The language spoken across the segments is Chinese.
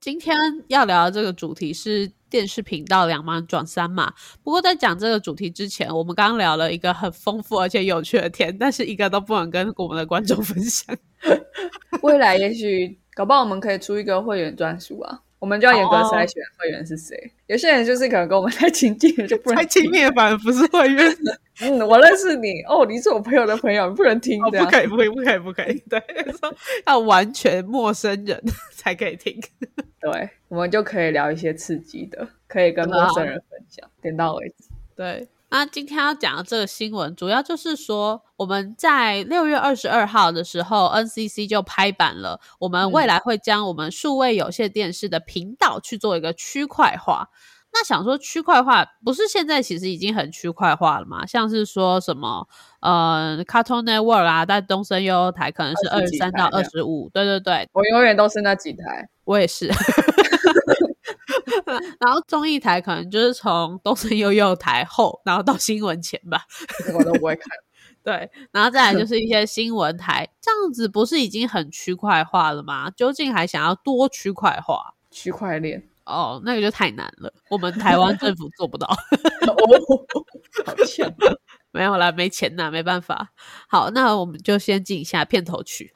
今天要聊的这个主题是电视频道两码转三码。不过在讲这个主题之前，我们刚刚聊了一个很丰富而且有趣的天，但是一个都不能跟我们的观众分享。未来也许搞不好我们可以出一个会员专属啊，我们就要严格筛选会员是谁。有些人就是可能跟我们太亲近了，就不能太亲密，反而不是会员。嗯，我认识你哦，你是我朋友的朋友，不能听的，不可以，不可以，不可以，不可以。对，说要完全陌生人 才可以听。对，我们就可以聊一些刺激的，可以跟陌生人分享，点到为止。对，那今天要讲的这个新闻，主要就是说，我们在六月二十二号的时候，NCC 就拍板了，我们未来会将我们数位有线电视的频道去做一个区块化。那想说区块化，不是现在其实已经很区块化了吗？像是说什么呃，Cartoon Network 啊，在东森悠悠台可能是二十三到二十五，对对对，我永远都是那几台，我也是。然后综艺台可能就是从东森悠悠台后，然后到新闻前吧，我都不会看。对，然后再来就是一些新闻台，这样子不是已经很区块化了吗？究竟还想要多区块化？区块链。哦，那个就太难了，我们台湾政府做不到。哦，好强，没有啦，没钱呐，没办法。好，那我们就先进一下片头曲。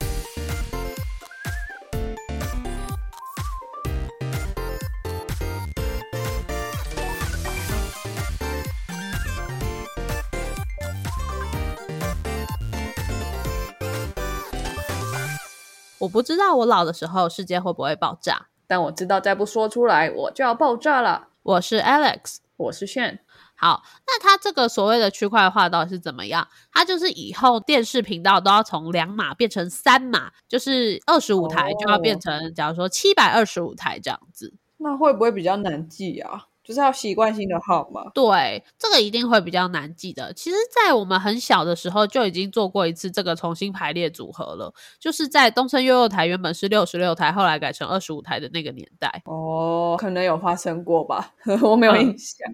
我不知道我老的时候世界会不会爆炸。但我知道，再不说出来，我就要爆炸了。我是 Alex，我是炫。好，那它这个所谓的区块化到底是怎么样？它就是以后电视频道都要从两码变成三码，就是二十五台就要变成，假如说七百二十五台这样子。那会不会比较难记啊？就是要习惯性的号码，对，这个一定会比较难记的。其实，在我们很小的时候就已经做过一次这个重新排列组合了，就是在东森幼幼台原本是六十六台，后来改成二十五台的那个年代。哦，可能有发生过吧，我没有印象。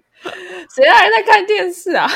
谁还在看电视啊？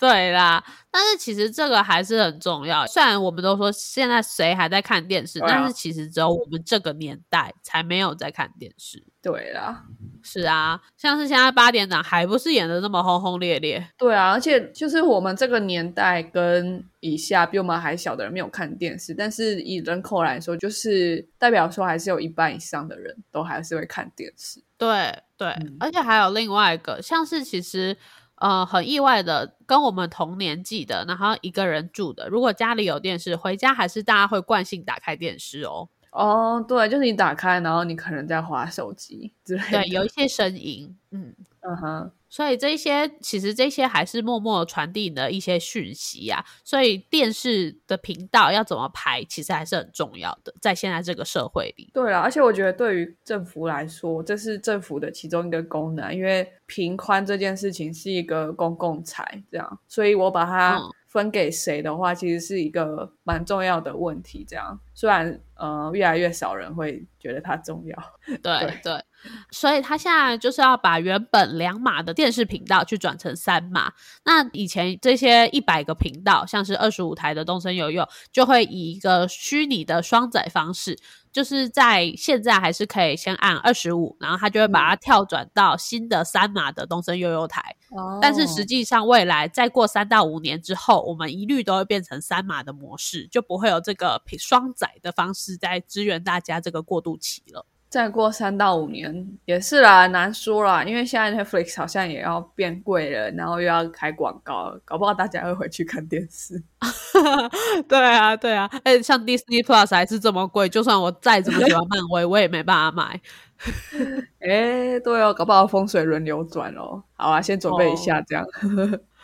对啦，但是其实这个还是很重要。虽然我们都说现在谁还在看电视，但是其实只有我们这个年代才没有在看电视。对啦，是啊，像是现在八点档还不是演的那么轰轰烈烈。对啊，而且就是我们这个年代跟以下比我们还小的人没有看电视，但是以人口来说，就是代表说还是有一半以上的人都还是会看电视。对对，而且还有另外一个，像是其实。呃，很意外的，跟我们同年纪的，然后一个人住的，如果家里有电视，回家还是大家会惯性打开电视哦。哦，对，就是你打开，然后你可能在划手机之类的，对，有一些声音，嗯嗯哼。所以这些其实这些还是默默传递的一些讯息呀。所以电视的频道要怎么排，其实还是很重要的，在现在这个社会里。对啊，而且我觉得对于政府来说，这是政府的其中一个功能，因为频宽这件事情是一个公共财，这样，所以我把它分给谁的话，其实是一个蛮重要的问题。这样，虽然呃越来越少人会觉得它重要，对 对。所以他现在就是要把原本两码的电视频道去转成三码。那以前这些一百个频道，像是二十五台的东森有用，就会以一个虚拟的双载方式，就是在现在还是可以先按二十五，然后他就会把它跳转到新的三码的东森悠悠台。哦。但是实际上未来再过三到五年之后，我们一律都会变成三码的模式，就不会有这个双载的方式在支援大家这个过渡期了。再过三到五年也是啦，难说啦，因为现在 Netflix 好像也要变贵了，然后又要开广告，搞不好大家会回去看电视。对啊，对啊，哎，像 Disney Plus 还是这么贵，就算我再怎么喜欢漫威，我也没办法买。哎，对哦，搞不好风水轮流转哦。好啊，先准备一下这样。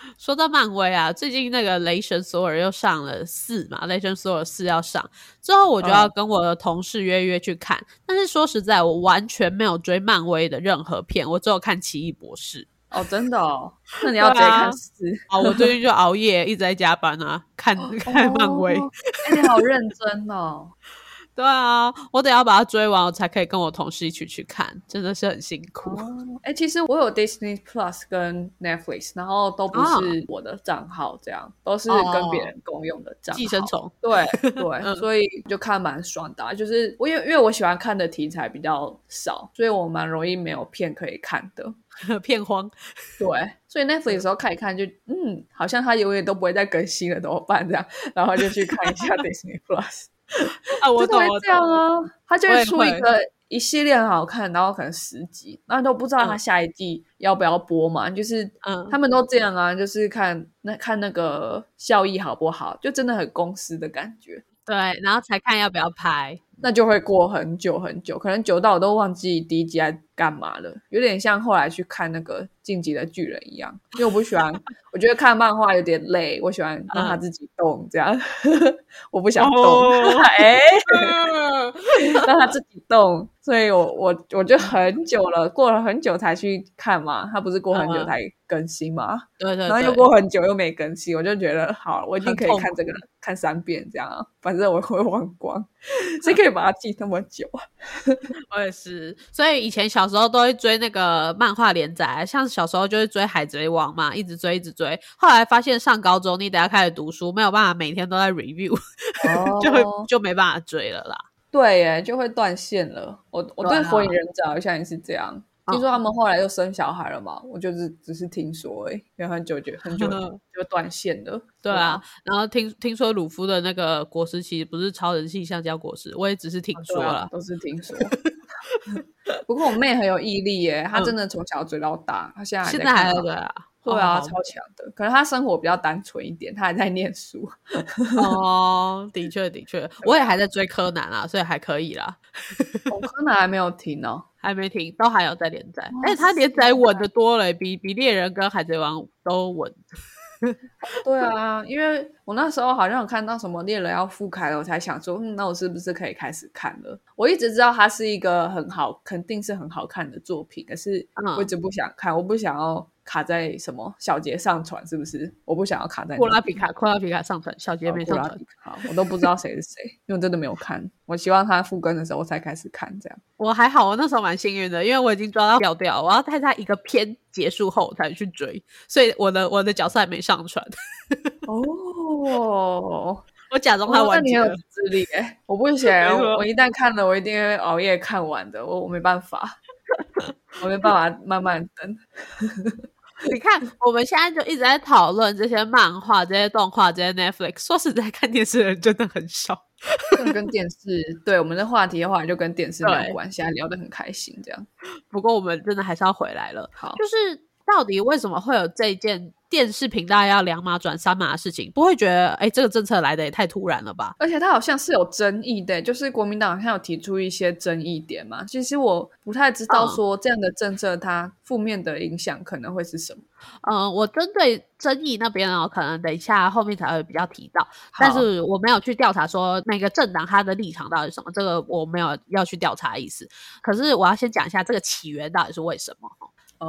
说到漫威啊，最近那个雷神索尔又上了四嘛，雷神索尔四要上之后，我就要跟我的同事约约去看。但是说实在，我完全没有追漫威的任何片，我只有看奇异博士。哦，真的哦？那你要直接看四 啊？我最近就熬夜一直在加班啊，看看漫威。哎，你好认真哦。对啊，我得要把它追完，我才可以跟我同事一起去看，真的是很辛苦。哎，其实我有 Disney Plus 跟 Netflix，然后都不是我的账号，这样都是跟别人共用的账号。寄生虫。对 对，所以就看蛮爽的。就是我因为因为我喜欢看的题材比较少，所以我蛮容易没有片可以看的。片荒，对，所以 Netflix 有时候看一看，就嗯，好像它永远都不会再更新了，怎么办？这样，然后就去看一下 Disney Plus。啊，我懂，这样啊，他就会出一个一系列很好看，然后可能十集，那都不知道他下一季要不要播嘛？就是，嗯，他们都这样啊，就是看那看那个效益好不好，就真的很公司的感觉。对，然后才看要不要拍，那就会过很久很久，可能久到我都忘记第一集在干嘛了，有点像后来去看那个《晋级的巨人》一样，因为我不喜欢，我觉得看漫画有点累，我喜欢让他自己动，这样 我不想动，哎，让他自己动。所以我我我就很久了，过了很久才去看嘛。他不是过很久才更新嘛？对对。然后又过很久又没更新，我就觉得好，我一定可以看这个看三遍这样。反正我会忘光，谁可以把它记那么久啊？我也是。所以以前小时候都会追那个漫画连载，像小时候就会追《海贼王》嘛，一直追一直追。后来发现上高中你等下开始读书，没有办法每天都在 review，就会就没办法追了啦。对耶，就会断线了。我我对火影忍者好像也是这样。听说他们后来又生小孩了嘛？我就是只是听说，哎，因为很久就很久 就断线了。对啊，然后听听说鲁夫的那个果实其实不是超人系橡胶果实，我也只是听说了，都是听说。不过我妹很有毅力耶，她真的从小追到大，她现在现在还在啊。对啊，超强的。可能他生活比较单纯一点，他还在念书。哦，的确的确，我也还在追柯南啊，所以还可以啦。柯南还没有停哦，还没停，都还有在连载。哎，他连载稳的多了，比比猎人跟海贼王都稳。对啊，因为我那时候好像有看到什么猎人要复开了，我才想说，嗯，那我是不是可以开始看了？我一直知道它是一个很好，肯定是很好看的作品，可是我一直不想看，我不想要。卡在什么小杰上传是不是？我不想要卡在库拉皮卡，库拉皮卡上传，小杰没上传。好，我都不知道谁是谁，因为真的没有看。我希望他复更的时候我才开始看，这样。我还好，我那时候蛮幸运的，因为我已经抓到调调，我要在他一个片结束后才去追，所以我的我的角色还没上传。哦，我假装他完全有。自力哎，我不行，我一旦看了，我一定会熬夜看完的，我我没办法，我没办法慢慢等。你看，我们现在就一直在讨论这些漫画、这些动画、这些 Netflix。说实在，看电视的人真的很少。跟电视，对我们的话题的话，就跟电视没有关。现在聊得很开心，这样。不过，我们真的还是要回来了。好，就是到底为什么会有这件？电视频道要两码转三码的事情，不会觉得哎，这个政策来的也太突然了吧？而且它好像是有争议的，就是国民党好像有提出一些争议点嘛。其实我不太知道说这样的政策它负面的影响可能会是什么。嗯，我针对争议那边哦，可能等一下后面才会比较提到，但是我没有去调查说每个政党它的立场到底是什么，这个我没有要去调查意思。可是我要先讲一下这个起源到底是为什么。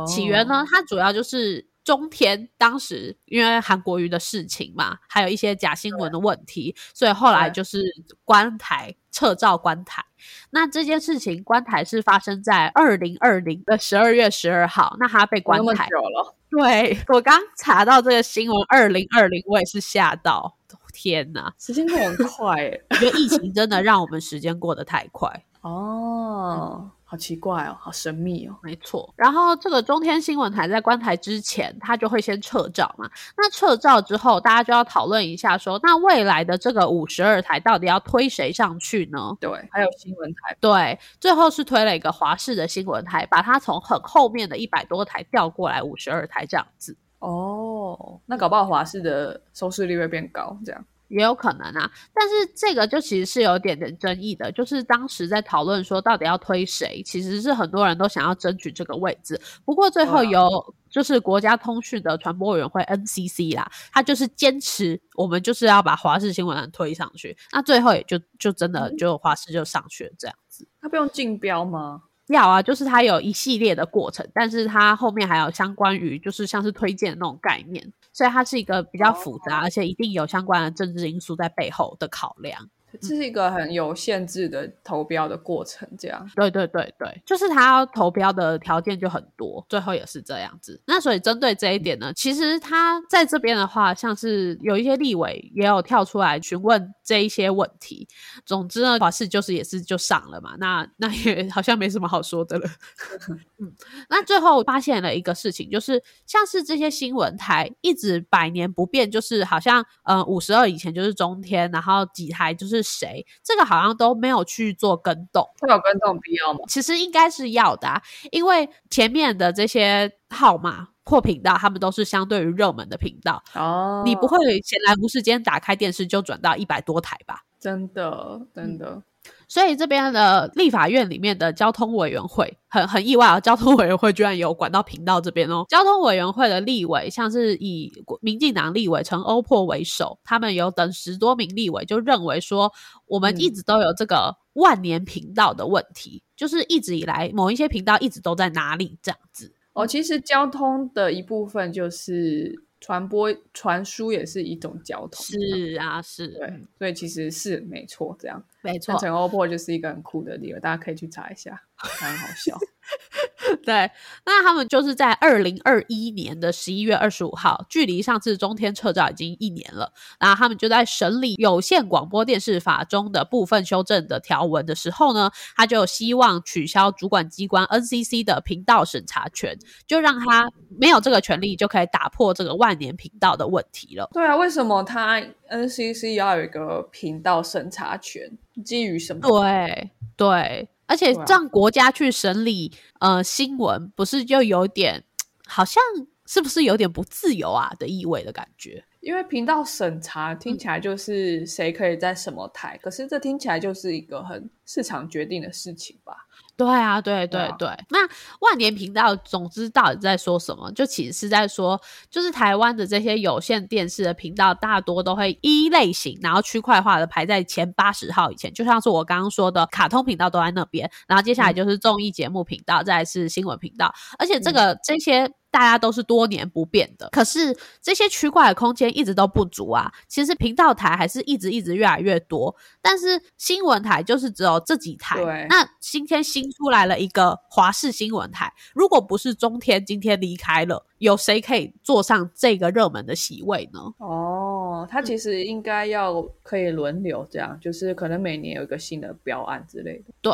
起源呢，它主要就是。中天当时因为韩国瑜的事情嘛，还有一些假新闻的问题，所以后来就是关台撤照关台。那这件事情关台是发生在二零二零的十二月十二号，那他被关台了。对我刚查到这个新闻，二零二零我也是吓到，天哪，时间过很快哎！我觉得疫情真的让我们时间过得太快哦。好奇怪哦，好神秘哦，没错。然后这个中天新闻台在关台之前，他就会先撤照嘛。那撤照之后，大家就要讨论一下，说那未来的这个五十二台到底要推谁上去呢？对，还有新闻台，对，最后是推了一个华视的新闻台，把它从很后面的一百多台调过来五十二台这样子。哦，那搞不好华视的收视率会变高，这样。也有可能啊，但是这个就其实是有点点争议的，就是当时在讨论说到底要推谁，其实是很多人都想要争取这个位置。不过最后由就是国家通讯的传播委员会 NCC 啦，他就是坚持我们就是要把华视新闻推上去，那最后也就就真的就华视就上去了这样子。他不用竞标吗？要啊，就是它有一系列的过程，但是它后面还有相关于就是像是推荐那种概念。所以它是一个比较复杂，而且一定有相关的政治因素在背后的考量。这是一个很有限制的投标的过程，这样。对对对对，就是他要投标的条件就很多，最后也是这样子。那所以针对这一点呢，其实他在这边的话，像是有一些立委也有跳出来询问这一些问题。总之呢，华视就是也是就上了嘛，那那也好像没什么好说的了。嗯，那最后发现了一个事情，就是像是这些新闻台一直百年不变，就是好像呃五十二以前就是中天，然后几台就是谁，这个好像都没有去做跟动，会有跟动必要吗？其实应该是要的，啊，因为前面的这些号码或频道，他们都是相对于热门的频道哦，你不会闲来无事间打开电视就转到一百多台吧？真的，真的。所以这边的立法院里面的交通委员会很很意外啊，交通委员会居然有管到频道这边哦。交通委员会的立委，像是以民进党立委陈欧珀为首，他们有等十多名立委就认为说，我们一直都有这个万年频道的问题，就是一直以来某一些频道一直都在哪里这样子。哦，其实交通的一部分就是。传播传输也是一种交通，是啊，是，对，所以其实是没错，这样没错。陈欧珀就是一个很酷的理由，大家可以去查一下，很好笑。对，那他们就是在二零二一年的十一月二十五号，距离上次中天撤照已经一年了。然后他们就在审理有线广播电视法中的部分修正的条文的时候呢，他就希望取消主管机关 NCC 的频道审查权，就让他没有这个权利，就可以打破这个万年频道的问题了。对啊，为什么他 NCC 要有一个频道审查权？基于什么？对对。而且让国家去审理呃新闻，不是就有点好像是不是有点不自由啊的意味的感觉？因为频道审查听起来就是谁可以在什么台，可是这听起来就是一个很市场决定的事情吧。对啊，对对对。那万年频道，总之到底在说什么？就其实是在说，就是台湾的这些有线电视的频道，大多都会一类型，然后区块化的排在前八十号以前。就像是我刚刚说的，卡通频道都在那边，然后接下来就是综艺节目频道，再是新闻频道，而且这个这些。大家都是多年不变的，可是这些区块的空间一直都不足啊。其实频道台还是一直一直越来越多，但是新闻台就是只有这几台。那今天新出来了一个华视新闻台，如果不是中天今天离开了，有谁可以坐上这个热门的席位呢？哦，它其实应该要可以轮流这样，就是可能每年有一个新的标案之类的。对，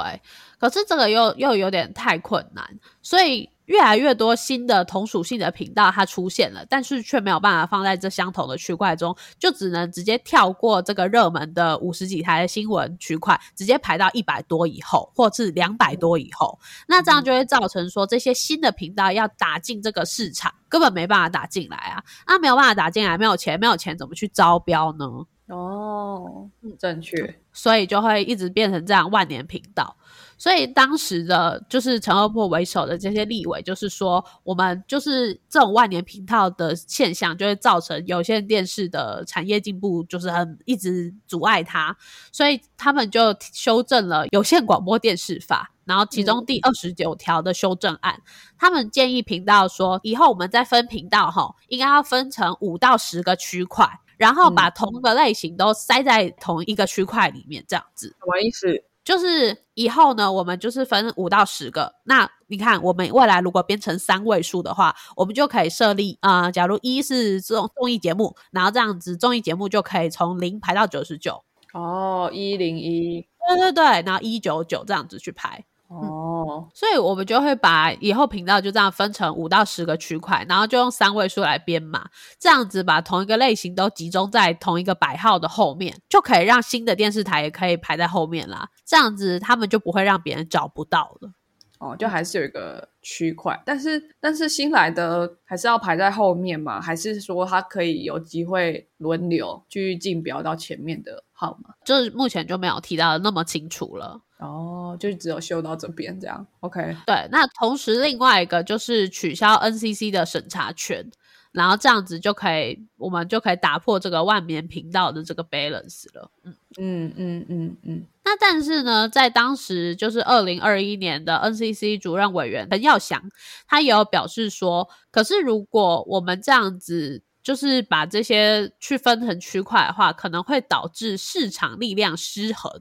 可是这个又又有点太困难，所以。越来越多新的同属性的频道它出现了，但是却没有办法放在这相同的区块中，就只能直接跳过这个热门的五十几台的新闻区块，直接排到一百多以后，或是两百多以后。那这样就会造成说，这些新的频道要打进这个市场，根本没办法打进来啊！那没有办法打进来，没有钱，没有钱怎么去招标呢？哦，正确，所以就会一直变成这样万年频道。所以当时的就是陈二破为首的这些立委，就是说我们就是这种万年频道的现象，就会造成有线电视的产业进步就是很一直阻碍它，所以他们就修正了有线广播电视法，然后其中第二十九条的修正案，他们建议频道说，以后我们再分频道哈，应该要分成五到十个区块，然后把同个类型都塞在同一个区块里面，这样子。什么意思？就是以后呢，我们就是分五到十个。那你看，我们未来如果变成三位数的话，我们就可以设立啊，假如一是这种综艺节目，然后这样子综艺节目就可以从零排到九十九。哦，一零一，对对对，然后一九九这样子去排。哦，所以我们就会把以后频道就这样分成五到十个区块，然后就用三位数来编码，这样子把同一个类型都集中在同一个百号的后面，就可以让新的电视台也可以排在后面啦。这样子他们就不会让别人找不到了。哦，就还是有一个区块，但是但是新来的还是要排在后面嘛？还是说他可以有机会轮流去竞标到前面的号码？就是目前就没有提到的那么清楚了。哦，就只有修到这边这样，OK。对，那同时另外一个就是取消 NCC 的审查权，然后这样子就可以，我们就可以打破这个万年频道的这个 balance 了。嗯嗯嗯嗯嗯。那但是呢，在当时就是二零二一年的 NCC 主任委员陈耀祥，他也有表示说，可是如果我们这样子。就是把这些去分成区块的话，可能会导致市场力量失衡。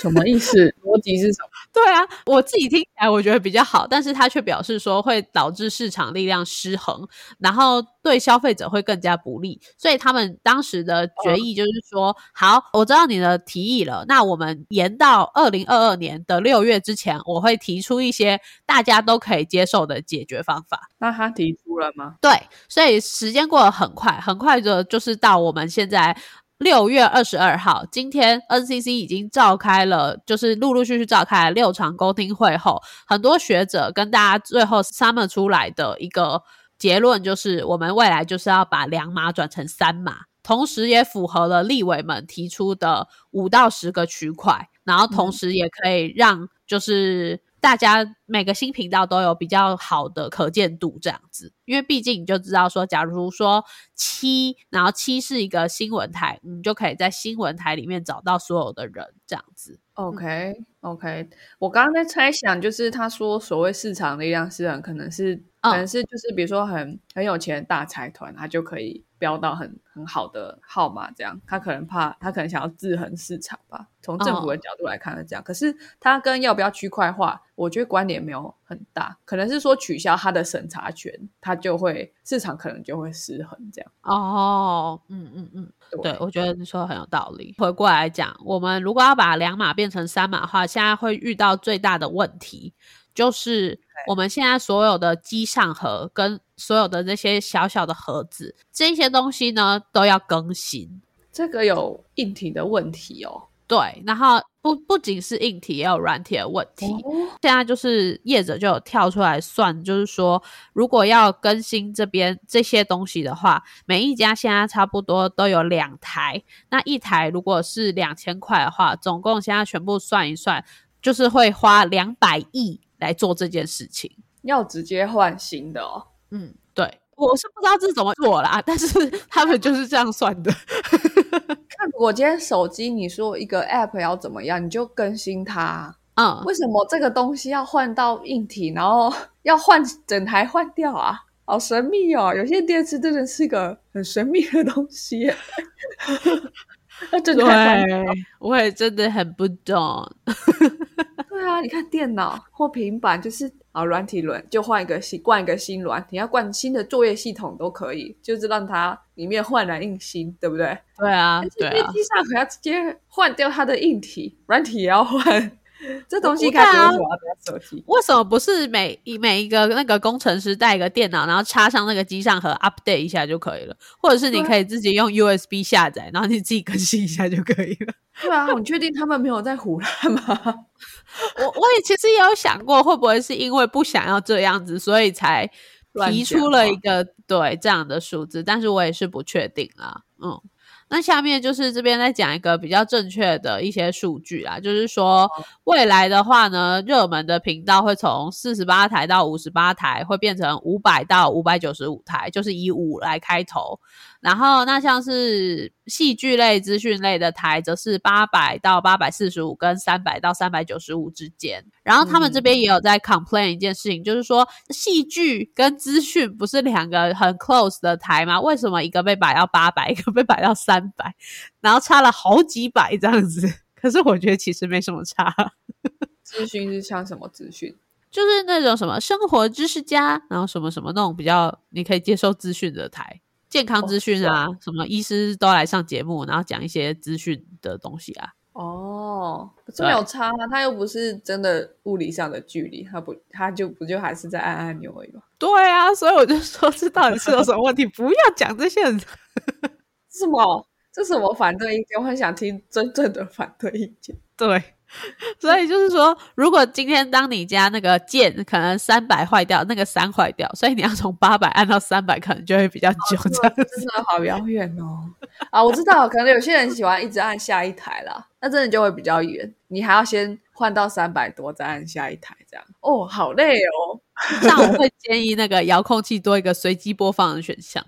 什么意思？逻辑是什么？对啊，我自己听起来我觉得比较好，但是他却表示说会导致市场力量失衡，然后对消费者会更加不利。所以他们当时的决议就是说，好，我知道你的提议了，那我们延到二零二二年的六月之前，我会提出一些大家都可以接受的解决方法。那他提出了吗？对，所以时间过得很快，很快的，就是到我们现在六月二十二号，今天 NCC 已经召开了，就是陆陆续续召开了六场沟通会后，很多学者跟大家最后 summer 出来的一个结论就是，我们未来就是要把两码转成三码，同时也符合了立委们提出的五到十个区块，然后同时也可以让就是。大家每个新频道都有比较好的可见度，这样子，因为毕竟你就知道说，假如说七，然后七是一个新闻台，你就可以在新闻台里面找到所有的人，这样子。OK，OK，我刚刚在猜想，就是他说所谓市场力量是很可能是，可能是就是比如说很很有钱的大财团，他就可以标到很很好的号码，这样。他可能怕他可能想要制衡市场吧。从政府的角度来看是这样，可是他跟要不要区块化，我觉得关联没有很大，可能是说取消他的审查权，他就会市场可能就会失衡这样。哦，嗯嗯嗯。对，我觉得你说的很有道理。回过来讲，我们如果要把两码变成三码的话，现在会遇到最大的问题，就是我们现在所有的机上盒跟所有的那些小小的盒子，这些东西呢都要更新。这个有硬体的问题哦。对，然后不不仅是硬体，也有软体的问题。现在就是业者就有跳出来算，就是说，如果要更新这边这些东西的话，每一家现在差不多都有两台。那一台如果是两千块的话，总共现在全部算一算，就是会花两百亿来做这件事情。要直接换新的哦。嗯，对，我是不知道这是怎么做啦，但是 他们就是这样算的。我今天手机，你说一个 App 要怎么样，你就更新它。嗯，为什么这个东西要换到硬体，然后 要换整台换掉啊？好神秘哦！有些电池真的是个很神秘的东西。对，我也真的很不懂。对啊，你看电脑或平板，就是啊，软体轮就换一个新，换一个新软体，要灌新的作业系统都可以，就是让它里面焕然一新，对不对？对啊，对啊。机上可要直接换掉它的硬体，软体也要换。这东西该怎么手机？为什么不是每一每一个那个工程师带一个电脑，然后插上那个机上盒 update 一下就可以了？或者是你可以自己用 USB 下载，然后你自己更新一下就可以了？对啊，你确定他们没有在胡乱吗？我我也其实也有想过，会不会是因为不想要这样子，所以才提出了一个对这样的数字？但是我也是不确定啊，嗯。那下面就是这边再讲一个比较正确的一些数据啊，就是说未来的话呢，热门的频道会从四十八台到五十八台，会变成五百到五百九十五台，就是以五来开头。然后那像是戏剧类、资讯类的台，则是八百到八百四十五跟三百到三百九十五之间。然后他们这边也有在 complain 一件事情，就是说戏剧跟资讯不是两个很 close 的台吗？为什么一个被摆到八百，一个被摆到三百，然后差了好几百这样子？可是我觉得其实没什么差。资讯是像什么资讯？就是那种什么生活知识家，然后什么什么那种比较你可以接受资讯的台。健康资讯啊，什么医师都来上节目，然后讲一些资讯的东西啊。哦，这没有差啊，他又不是真的物理上的距离，他不，他就不就还是在按按钮而已吗？对啊，所以我就说这到底是有什么问题？不要讲这些，什么？这是我反对意见，我很想听真正的反对意见。对。所以就是说，如果今天当你家那个键可能三百坏掉，那个三坏掉，所以你要从八百按到三百，可能就会比较久。真的好遥远哦！啊，我知道，可能有些人喜欢一直按下一台啦，那真的就会比较远。你还要先换到三百多，再按下一台，这样哦，好累哦。那我会建议那个遥控器多一个随机播放的选项。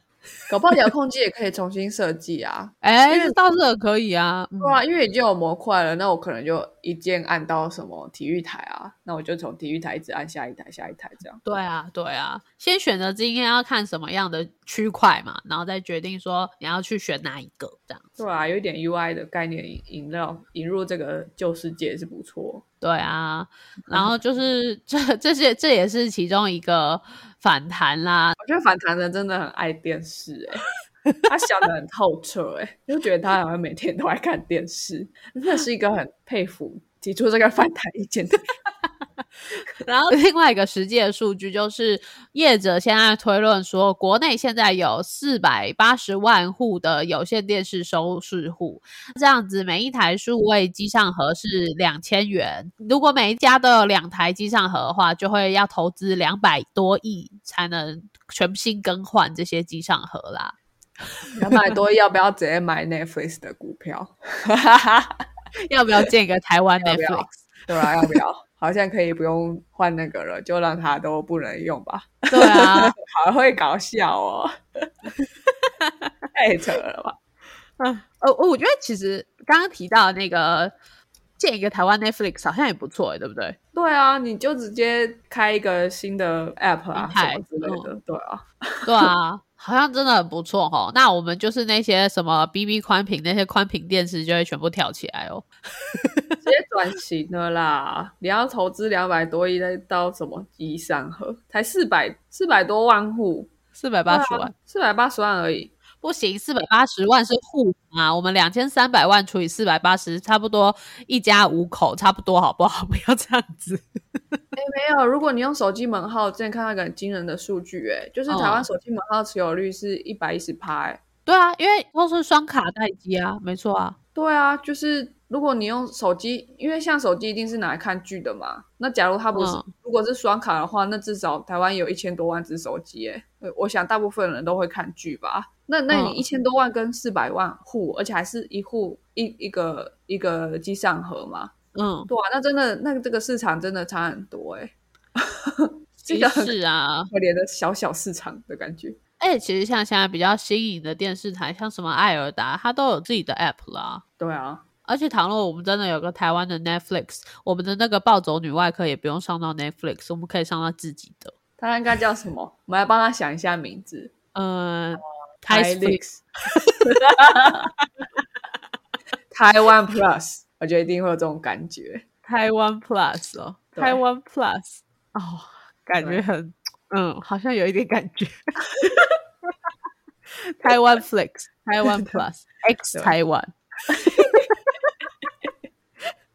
搞不好遥控器也可以重新设计啊。哎，这倒是可以啊。对啊，因为已经有模块了，那我可能就一键按到什么体育台啊，那我就从体育台一直按下一台、下一台这样。对啊，对啊，先选择今天要看什么样的区块嘛，然后再决定说你要去选哪一个这样。对啊，有一点 UI 的概念引料引入这个旧世界是不错。对啊，然后就是 这这些这也是其中一个反弹啦。我觉得反弹的真的很爱电视哎，他想的很透彻哎，就觉得他好像每天都在看电视，真的是一个很佩服提出这个反弹意见的。然后另外一个实际的数据就是，业者现在推论说，国内现在有四百八十万户的有线电视收视户，这样子每一台数位机上盒是两千元，如果每一家都有两台机上盒的话，就会要投资两百多亿才能全新更换这些机上盒啦。两百多要不要直接买 Netflix 的股票？要不要建一个台湾 Netflix？对啊，要不要？好像可以不用换那个了，就让它都不能用吧。对啊，好会搞笑哦，太扯了吧？嗯，呃，我觉得其实刚刚提到那个建一个台湾 Netflix 好像也不错，对不对？对啊，你就直接开一个新的 App 啊，什么之类的。对啊，对啊。好像真的很不错哈，那我们就是那些什么 B B 宽屏那些宽屏电视就会全部跳起来哦，直接转型了啦！你要投资两百多亿再到什么机三盒，才四百四百多万户，四百八十万，四百八十万而已。不行，四百八十万是户啊，我们两千三百万除以四百八十，差不多一家五口，差不多好不好？不要这样子。哎，没有，如果你用手机门号，之前看到一个很惊人的数据，哎，就是台湾手机门号持有率是一百一十趴，哎，对啊，因为都是双卡待机啊，没错啊，对啊，就是如果你用手机，因为像手机一定是拿来看剧的嘛，那假如它不是，如果是双卡的话，那至少台湾有一千多万只手机，哎，我想大部分人都会看剧吧。那那你一千多万跟四百万户，而且还是一户一一个一个机上盒嘛？嗯，对啊，那真的那这个市场真的差很多哎，这个是啊，可怜的小小市场的感觉。哎，其实像现在比较新颖的电视台，像什么艾尔达，它都有自己的 app 啦。对啊，而且倘若我们真的有个台湾的 Netflix，我们的那个暴走女外科也不用上到 Netflix，我们可以上到自己的。它应该叫什么？我们来帮他想一下名字。嗯。台 Flix，台湾 Plus，我觉得一定会有这种感觉。台湾 Plus 哦，台湾 Plus 哦，感觉很，嗯，好像有一点感觉。台湾 Flix，台湾 Plus，X 台湾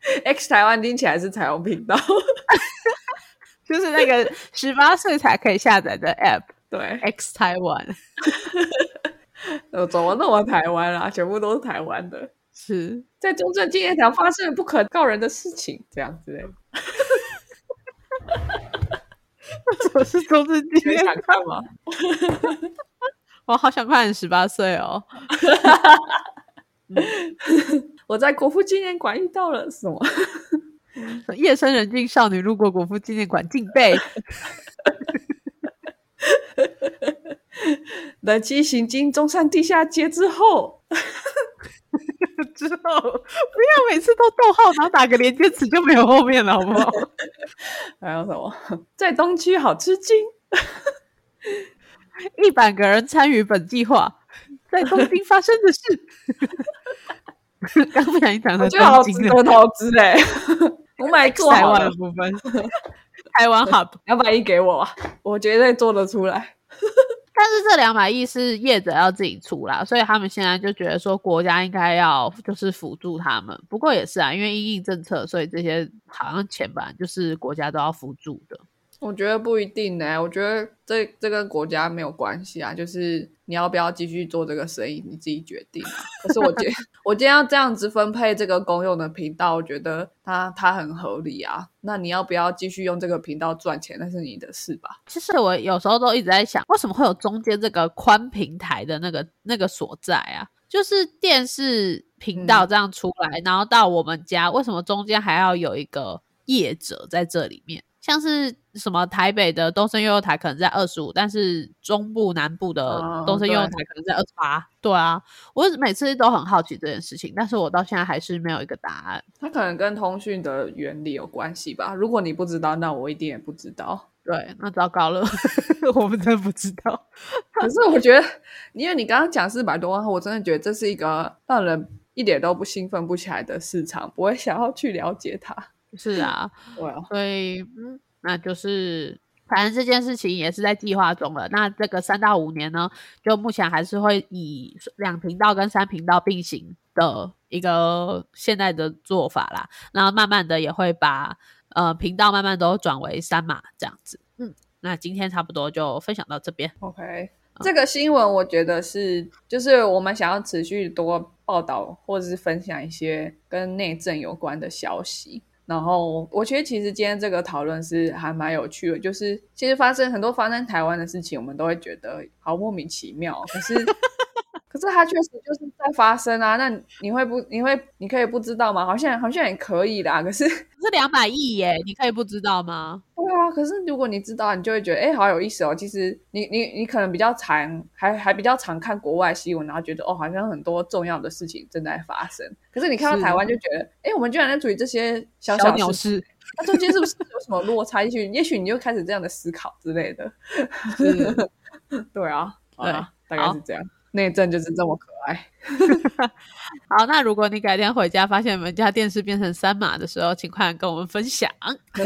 X 台湾听起来是彩虹频道，就是那个十八岁才可以下载的 App。对，X 台湾，呃，怎么那么台湾啊？全部都是台湾的，是在中正纪念堂发生了不可告人的事情，这样子。我是中正纪念堂看吗？我好想看你十八岁哦。我在国父纪念馆遇到了什么？夜深人静，少女路过国父纪念馆，敬背。冷气行经中山地下街之后，之后不要每次都逗号，然后打个连接词就没有后面了，好不好？还有什么？在东区好吃惊，一百个人参与本计划，在东京发生的事。刚不小心讲成东京的投资哎，我买台湾的部分，台湾 hub 两百亿给我，我绝对做得出来。但是这两百亿是业者要自己出啦，所以他们现在就觉得说国家应该要就是辅助他们。不过也是啊，因为因应政策，所以这些好像钱本来就是国家都要辅助的。我觉得不一定呢，我觉得这这跟国家没有关系啊，就是你要不要继续做这个生意，你自己决定啊。可是我觉得 我今天要这样子分配这个公用的频道，我觉得它它很合理啊。那你要不要继续用这个频道赚钱，那是你的事吧。其实我有时候都一直在想，为什么会有中间这个宽平台的那个那个所在啊？就是电视频道这样出来，然后到我们家，为什么中间还要有一个业者在这里面？像是什么台北的东森幼幼台可能在二十五，但是中部南部的东森幼幼台可能在二十八。对啊，我每次都很好奇这件事情，但是我到现在还是没有一个答案。它可能跟通讯的原理有关系吧？如果你不知道，那我一定也不知道。对，那糟糕了，我们真不知道。可是我觉得，因为你刚刚讲四百多万，我真的觉得这是一个让人一点都不兴奋不起来的市场，不会想要去了解它。是啊，对啊，所以嗯，那就是反正这件事情也是在计划中了。那这个三到五年呢，就目前还是会以两频道跟三频道并行的一个现在的做法啦。然后慢慢的也会把。呃，频道慢慢都转为三码这样子，嗯，那今天差不多就分享到这边。OK，这个新闻我觉得是，就是我们想要持续多报道或者是分享一些跟内政有关的消息。然后我觉得其实今天这个讨论是还蛮有趣的，就是其实发生很多发生台湾的事情，我们都会觉得好莫名其妙，可是。可是它确实就是在发生啊，那你会不？你会你可以不知道吗？好像好像也可以啦。可是可是两百亿耶，你可以不知道吗？对啊，可是如果你知道，你就会觉得哎，好有意思哦。其实你你你可能比较常还还比较常看国外新闻，然后觉得哦，好像很多重要的事情正在发生。可是你看到台湾就觉得哎，我们居然在处理这些小小鸟事，那中间是不是有什么落差？也许也许你就开始这样的思考之类的。对啊，对，大概是这样。内政就是这么可爱。好，那如果你改天回家发现你们家电视变成三码的时候，请快跟我们分享。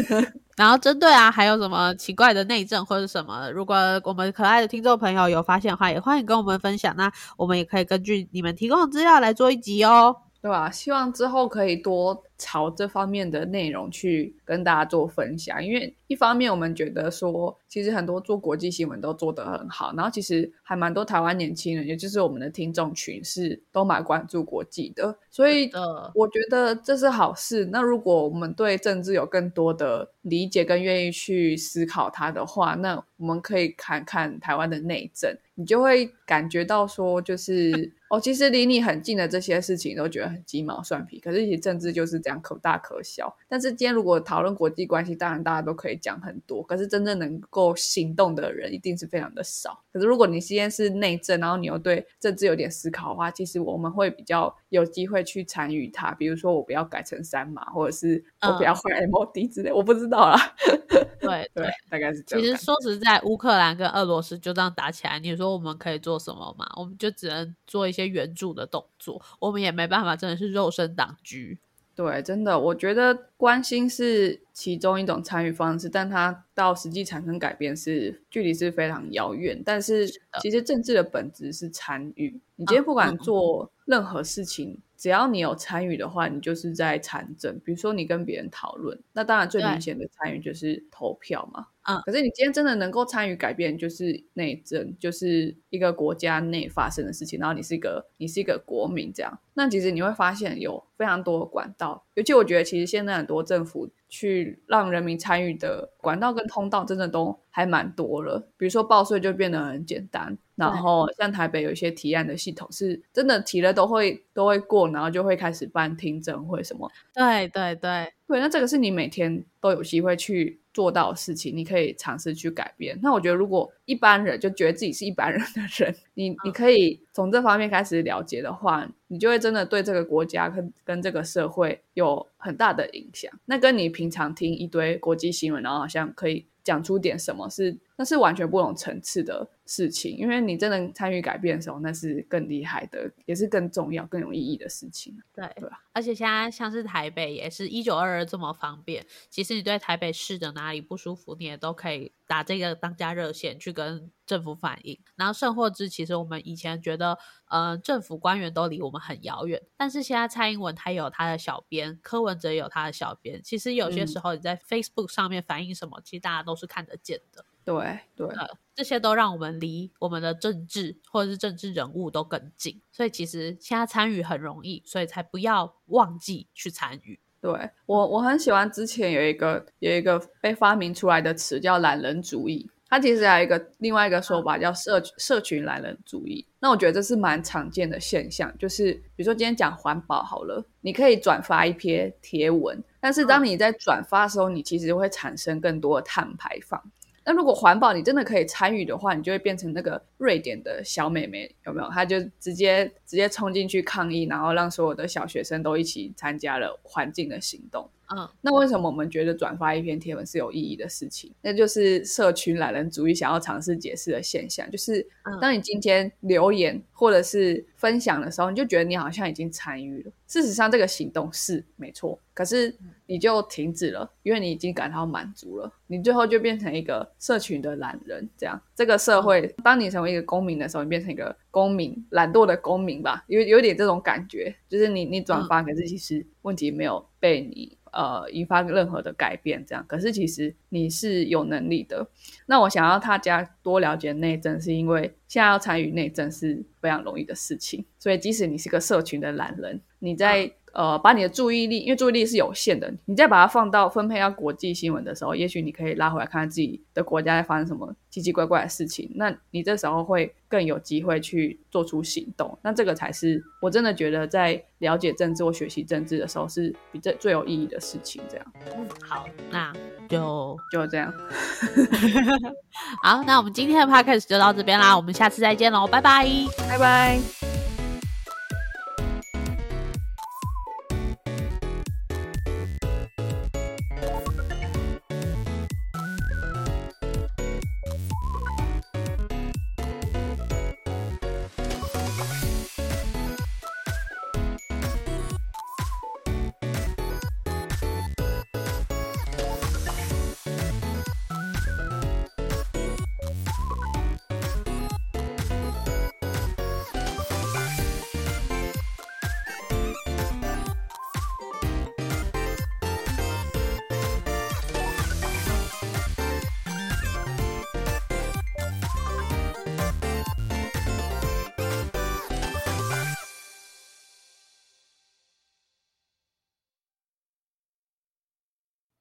然后针对啊，还有什么奇怪的内政或者什么，如果我们可爱的听众朋友有发现的话，也欢迎跟我们分享。那我们也可以根据你们提供的资料来做一集哦，对吧？希望之后可以多。朝这方面的内容去跟大家做分享，因为一方面我们觉得说，其实很多做国际新闻都做得很好，然后其实还蛮多台湾年轻人，也就是我们的听众群是都蛮关注国际的，所以我觉得这是好事。那如果我们对政治有更多的理解跟愿意去思考它的话，那我们可以看看台湾的内政，你就会感觉到说，就是哦，其实离你很近的这些事情都觉得很鸡毛蒜皮，可是其实政治就是。这样可大可小，但是今天如果讨论国际关系，当然大家都可以讲很多，可是真正能够行动的人一定是非常的少。可是如果你今天是内政，然后你又对政治有点思考的话，其实我们会比较有机会去参与它。比如说，我不要改成三码，或者是我不要换 MOD 之类，我不知道啦。对对，大概是这样。其实说实在，乌克兰跟俄罗斯就这样打起来，你说我们可以做什么嘛？我们就只能做一些援助的动作，我们也没办法，真的是肉身挡车。对，真的，我觉得关心是其中一种参与方式，但它到实际产生改变是距离是非常遥远。但是其实政治的本质是参与，你今天不管做任何事情。只要你有参与的话，你就是在参政。比如说你跟别人讨论，那当然最明显的参与就是投票嘛。嗯，可是你今天真的能够参与改变，就是内政，就是一个国家内发生的事情。然后你是一个，你是一个国民，这样，那其实你会发现有非常多的管道。尤其我觉得，其实现在很多政府。去让人民参与的管道跟通道真的都还蛮多了，比如说报税就变得很简单，然后像台北有一些提案的系统是真的提了都会都会过，然后就会开始办听证会什么。对对对对，那这个是你每天都有机会去。做到的事情，你可以尝试去改变。那我觉得，如果一般人就觉得自己是一般人的人，你你可以从这方面开始了解的话，你就会真的对这个国家跟跟这个社会有很大的影响。那跟你平常听一堆国际新闻，然后好像可以。讲出点什么是，那是完全不同层次的事情，因为你真的参与改变的时候，那是更厉害的，也是更重要、更有意义的事情。对对而且现在像是台北，也是一九二二这么方便，其实你对台北市的哪里不舒服，你也都可以打这个当家热线去跟政府反映。然后甚或之，其实我们以前觉得，呃，政府官员都离我们很遥远，但是现在蔡英文他有他的小编，柯文哲有他的小编，其实有些时候你在 Facebook 上面反映什么，其实大家都是看得见的。对对，这些都让我们离我们的政治或者是政治人物都更近，所以其实现在参与很容易，所以才不要忘记去参与。对我我很喜欢之前有一个有一个被发明出来的词叫懒人主义。它其实还有一个另外一个说法叫社社群懒人主义，那我觉得这是蛮常见的现象，就是比如说今天讲环保好了，你可以转发一篇贴文。但是当你在转发的时候，你其实会产生更多的碳排放。那如果环保你真的可以参与的话，你就会变成那个瑞典的小美眉，有没有？她就直接直接冲进去抗议，然后让所有的小学生都一起参加了环境的行动。嗯，那为什么我们觉得转发一篇贴文是有意义的事情？那就是社群懒人主义想要尝试解释的现象，就是当你今天留言或者是分享的时候，你就觉得你好像已经参与了。事实上，这个行动是没错，可是你就停止了，因为你已经感到满足了。你最后就变成一个社群的懒人，这样这个社会，当你成为一个公民的时候，你变成一个公民，懒惰的公民吧，有有点这种感觉，就是你你转发，可是其实问题没有被你。呃，引发任何的改变，这样。可是其实你是有能力的。那我想要大家多了解内政，是因为现在要参与内政是非常容易的事情。所以即使你是个社群的懒人，你在。呃，把你的注意力，因为注意力是有限的，你再把它放到分配到国际新闻的时候，也许你可以拉回来看看自己的国家在发生什么奇奇怪怪的事情。那你这时候会更有机会去做出行动。那这个才是我真的觉得在了解政治或学习政治的时候是比这最有意义的事情。这样，嗯，好，那就就这样。好，那我们今天的 podcast 就到这边啦，我们下次再见喽，拜拜，拜拜。